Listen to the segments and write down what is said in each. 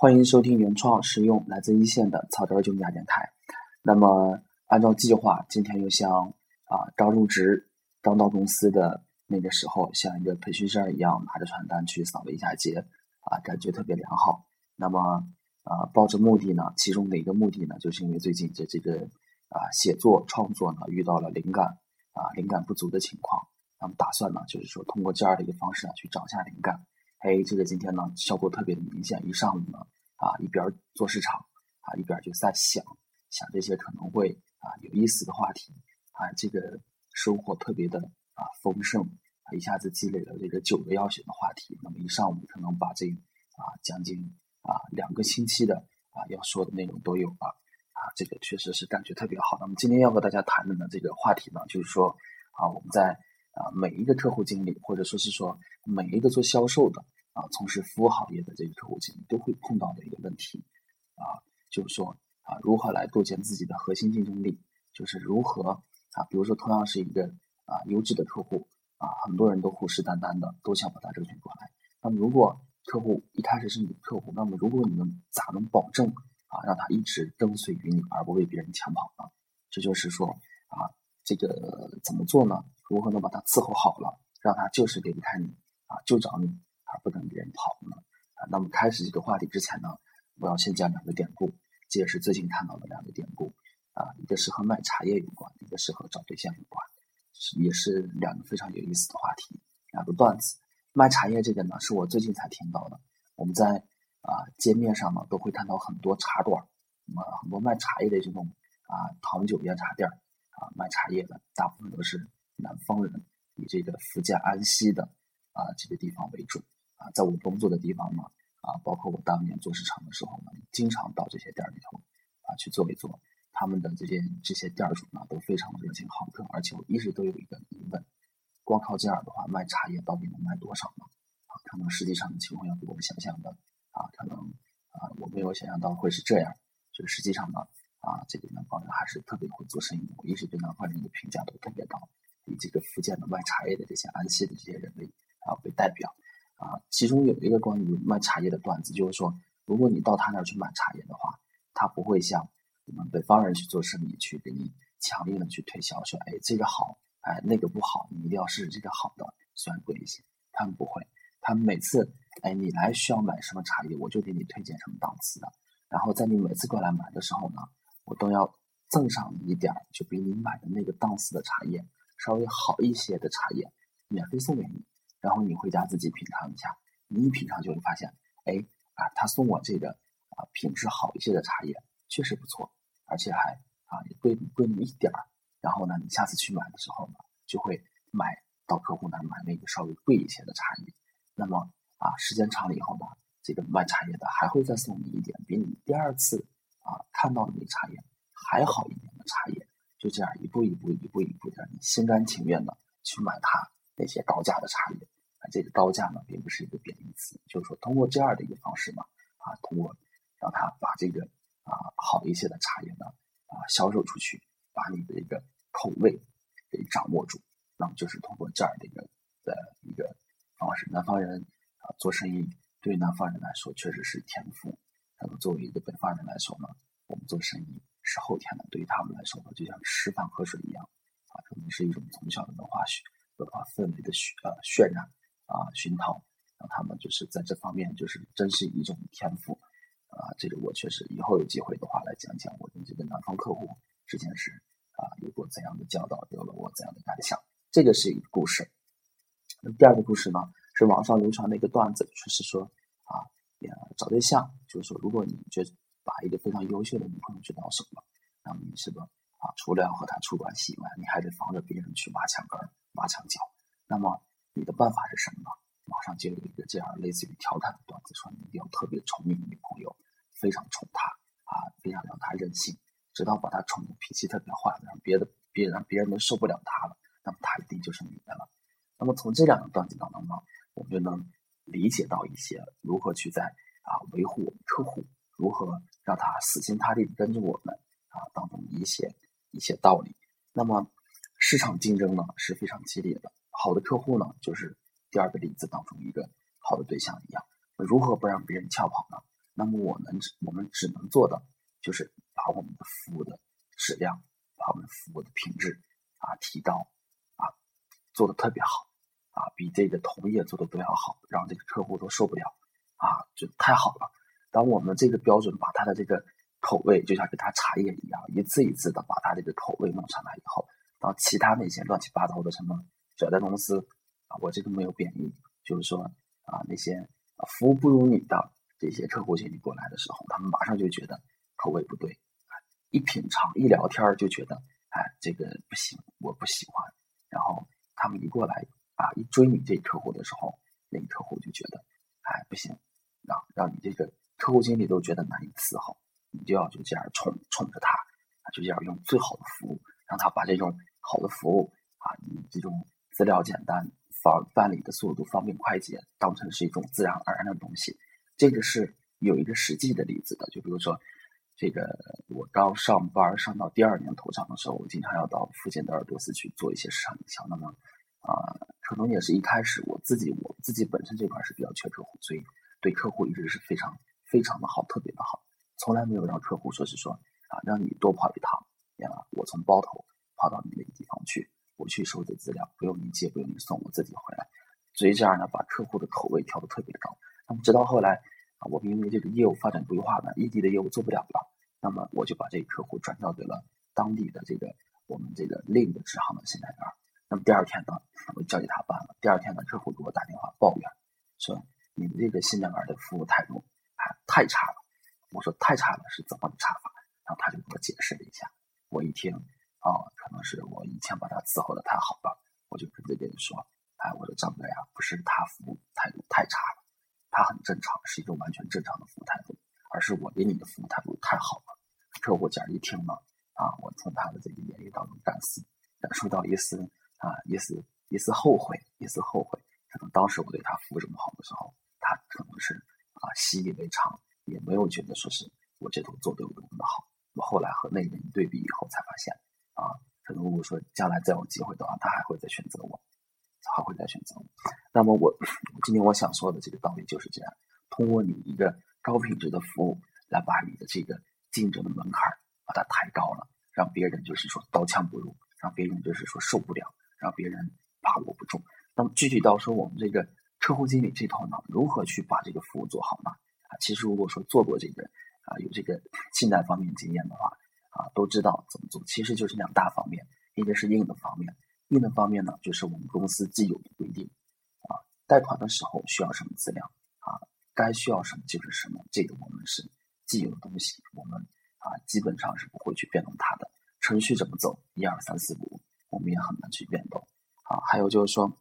欢迎收听原创实用来自一线的草根儿军家电台。那么，按照计划，今天又像啊刚入职、刚到公司的那个时候，像一个培训生一样，拿着传单去扫了一下街，啊，感觉特别良好。那么，啊，抱着目的呢，其中的一个目的呢，就是因为最近这这个啊写作创作呢遇到了灵感啊灵感不足的情况，那么打算呢就是说通过这样的一个方式呢去找一下灵感。哎，这个今天呢效果特别的明显，一上午呢啊一边做市场啊一边就在想想这些可能会啊有意思的话题啊，这个收获特别的啊丰盛啊，一下子积累了这个九个要选的话题，那么一上午可能把这啊将近啊两个星期的啊要说的内容都有了啊，这个确实是感觉特别好。那么今天要和大家谈的呢这个话题呢，就是说啊我们在。啊，每一个客户经理，或者说是说每一个做销售的啊，从事服务行业的这个客户经理，都会碰到的一个问题啊，就是说啊，如何来构建自己的核心竞争力？就是如何啊，比如说同样是一个啊优质的客户啊，很多人都虎视眈眈的，都想把他争取过来。那么如果客户一开始是你的客户，那么如果你们咋能保证啊，让他一直跟随于你，而不被别人抢跑呢？这就是说啊。这个怎么做呢？如何能把它伺候好了，让他就是离不开你啊，就找你，而不跟别人跑呢？啊，那么开始这个话题之前呢，我要先讲两个典故，这也是最近看到的两个典故啊，一个是和卖茶叶有关，一个是和找对象有关，也是两个非常有意思的话题，两个段子。卖茶叶这个呢，是我最近才听到的。我们在啊街面上呢，都会看到很多茶馆，那么很多卖茶叶的这种啊糖酒烟茶店。啊，卖茶叶的大部分都是南方人，以这个福建安溪的啊这个地方为主啊。在我工作的地方呢，啊，包括我当年做市场的时候呢，经常到这些店里头啊去做一做。他们的这些这些店主呢，都非常的热情好客，而且我一直都有一个疑问：光靠这样的话卖茶叶到底能卖多少呢？啊，可能实际上的情况要比我们想象的啊，可能啊我没有想象到会是这样。就实际上呢。啊，这个南方人还是特别会做生意。我一直对南方人的评价都特别高，以这个福建的卖茶叶的这些安溪的这些人为啊为代表。啊，其中有一个关于卖茶叶的段子，就是说，如果你到他那儿去买茶叶的话，他不会像我们北方人去做生意去给你强硬的去推销，说，哎，这个好，哎，那个不好，你一定要试试这个好的，虽然贵一些。他们不会，他们每次，哎，你来需要买什么茶叶，我就给你推荐什么档次的。然后在你每次过来买的时候呢。我都要赠上一点儿，就比你买的那个档次的茶叶稍微好一些的茶叶，免费送给你。然后你回家自己品尝一下，你一品尝就会发现，哎啊，他送我这个啊品质好一些的茶叶确实不错，而且还啊也贵贵那么一点儿。然后呢，你下次去买的时候呢，就会买到客户那买那个稍微贵一些的茶叶。那么啊，时间长了以后呢，这个卖茶叶的还会再送你一点，比你第二次。啊，看到的那茶叶还好一点的茶叶，就这样一步一步、一步一步的，你心甘情愿的去买它那些高价的茶叶。啊，这个高价呢，并不是一个贬义词，就是说通过这样的一个方式呢，啊，通过让他把这个啊好一些的茶叶呢啊销售出去，把你的一个口味给掌握住，那么就是通过这样的一个的一个方式。南方人啊做生意，对南方人来说确实是天赋。那么作为一个北方人来说呢，我们做生意是后天的，对于他们来说呢，就像吃饭喝水一样，啊，可能是一种从小的文化学文化氛围的渲呃渲染啊熏陶，让他们就是在这方面就是真是一种天赋啊。这个我确实以后有机会的话来讲讲我跟这个南方客户之间是啊有过怎样的交道，有了我怎样的感想。这个是一个故事。那第二个故事呢，是网上流传的一个段子，就是说啊。找对象，就是说，如果你觉得一个非常优秀的女朋友去到手了，那么你是个啊，除了要和她处关系以外，你还得防着别人去挖墙根、挖墙脚。那么你的办法是什么呢？网上就有一个这样类似于调侃的段子，说你一定要特别宠你女朋友，非常宠她啊，非常让她任性，直到把她宠的脾气特别坏，让别的别让别人都受不了她了，那么她一定就是你的了。那么从这两个段子当中呢，我们就能。理解到一些如何去在啊维护我们客户，如何让他死心塌地的跟着我们啊当中一些一些道理。那么市场竞争呢是非常激烈的，好的客户呢就是第二个例子当中一个好的对象一样。如何不让别人撬跑呢？那么我们我们只能做的就是把我们的服务的质量，把我们服务的品质啊提高啊，做的特别好啊，比这个同业做的都要好，让这个客户都受不了啊，就太好了。当我们这个标准把他的这个口味就像给他茶叶一样，一次一次的把他这个口味弄上来以后，到其他那些乱七八糟的什么小贷公司啊，我这个没有贬义，就是说啊那些服务不如你的这些客户经理过来的时候，他们马上就觉得口味不对，一品尝一聊天就觉得哎这个不行，我不喜欢。然后他们一过来啊一追你这客户的时候，那个客户就觉得哎不行，让让你这个客户经理都觉得难以伺候。你就要就这样宠宠着他，就这样用最好的服务，让他把这种好的服务啊，你这种资料简单、方办理的速度方便快捷，当成是一种自然而然的东西。这个是有一个实际的例子的，就比如说，这个我刚上班上到第二年头上的时候，我经常要到附近的尔多斯去做一些市场营销。那么啊，可能也是一开始我自己我自己本身这块是比较缺客户，所以对客户一直是非常非常的好，特别的好。从来没有让客户说是说啊，让你多跑一趟呀，我从包头跑到你那个地方去，我去收集资料，不用你接，不用你送，我自己回来。所以这样呢，把客户的口味调得特别高。那么直到后来啊，我们因为这个业务发展规划呢，异地的业务做不了了，那么我就把这个客户转交给了当地的这个我们这个另一个支行的信贷员。那么第二天呢，我交给他办了。第二天呢，客户给我打电话抱怨说，你们这个信贷员的服务态度太差了。我说太差了，是怎么个差法？然后他就给我解释了一下。我一听，啊，可能是我以前把他伺候的太好了，我就跟这个人说：“哎，我说张哥呀，不是他服务态度太差了，他很正常，是一种完全正常的服务态度，而是我给你的服务态度太好了。”客户家一听呢，啊，我从他的这个言语当中感思，感受到一丝啊，一丝一丝后悔，一丝后悔。可能当时我对他服务这么好的时候，习以为常。也没有觉得说是我这头做的有多么的好。我后来和那个人对比以后才发现，啊，可能如果说将来再有机会的话，他还会再选择我，还会再选择我。那么我今天我想说的这个道理就是这样：通过你一个高品质的服务，来把你的这个竞争的门槛把它抬高了，让别人就是说刀枪不入，让别人就是说受不了，让别人把握不住。那么具体到说我们这个客户经理这头呢，如何去把这个服务做好呢？啊，其实如果说做过这个啊，有这个信贷方面经验的话，啊，都知道怎么做。其实就是两大方面，一个是硬的方面，硬的方面呢，就是我们公司既有的规定，啊，贷款的时候需要什么资料，啊，该需要什么就是什么，这个我们是既有的东西，我们啊基本上是不会去变动它的。程序怎么走，一二三四五，我们也很难去变动。啊，还有就是说，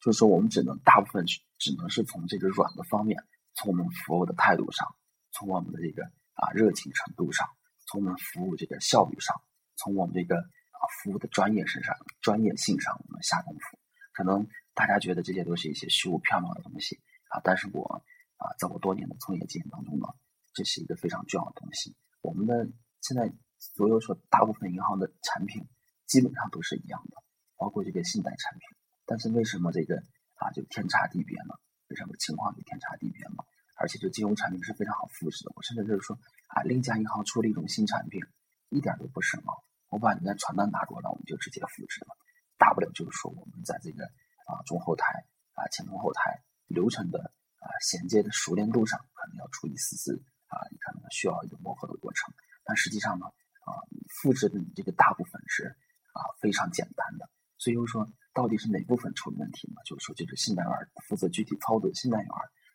就是说我们只能大部分只能是从这个软的方面。从我们服务的态度上，从我们的这个啊热情程度上，从我们服务这个效率上，从我们这个啊服务的专业身上、专业性上，我们下功夫。可能大家觉得这些都是一些虚无缥缈的东西啊，但是我啊在我多年的从业经验当中呢，这是一个非常重要的东西。我们的现在所有说大部分银行的产品基本上都是一样的，包括这个信贷产品，但是为什么这个啊就天差地别呢？为什么情况就天差地别嘛？而且这金融产品是非常好复制的。我甚至就是说，啊，另一家银行出了一种新产品，一点都不深奥。我把你的传单拿过来，我们就直接复制了。大不了就是说，我们在这个啊中后台啊前中后台流程的啊衔接的熟练度上，可能要出一丝丝啊，你可能需要一个磨合的过程。但实际上呢，啊，复制的你这个大部分是啊非常简单的。所以就是说。到底是哪部分出了问题呢？就是说，就是信贷员负责具体操作，信贷员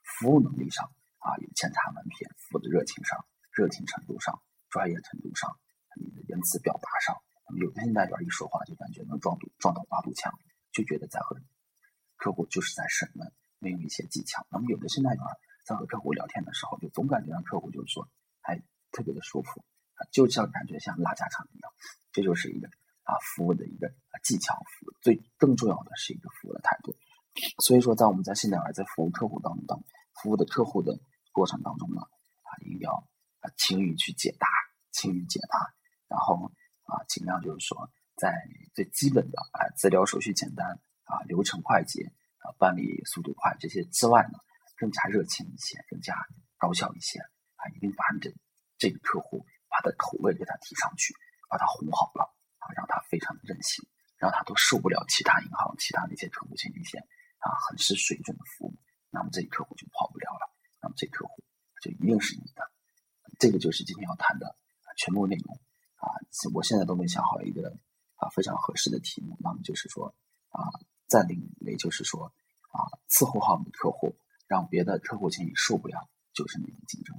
服务能力上啊有千差万别，服务的热情上、热情程度上、专业程度上，你的言辞表达上，那么有的信贷员一说话就感觉能撞堵撞到八堵墙，就觉得在和客户就是在审问，没有一些技巧。那么有的信贷员在和客户聊天的时候，就总感觉让客户就是说还特别的舒服啊，就像感觉像拉家常一样，这就是一个。啊，服务的一个技巧，服务最更重要的是一个服务的态度。所以说，在我们在现在还在服务客户当中，服务的客户的过程当中呢，啊，一定要啊勤于去解答，勤于解答，然后啊尽量就是说，在最基本的啊资料手续简单啊流程快捷啊办理速度快这些之外呢，更加热情一些，更加高效一些啊，一定把你的这个客户把他口味给他提上去，把他哄好了，非常的任性，然后他都受不了其他银行、其他那些客户前一线啊很失水准的服务，那么这客户就跑不了了，那么这客户就一定是你的。这个就是今天要谈的全部内容啊！我现在都没想好一个啊非常合适的题目，那么就是说啊，暂定为就是说啊，伺候好你的客户，让别的客户经理受不了，就是你的竞争。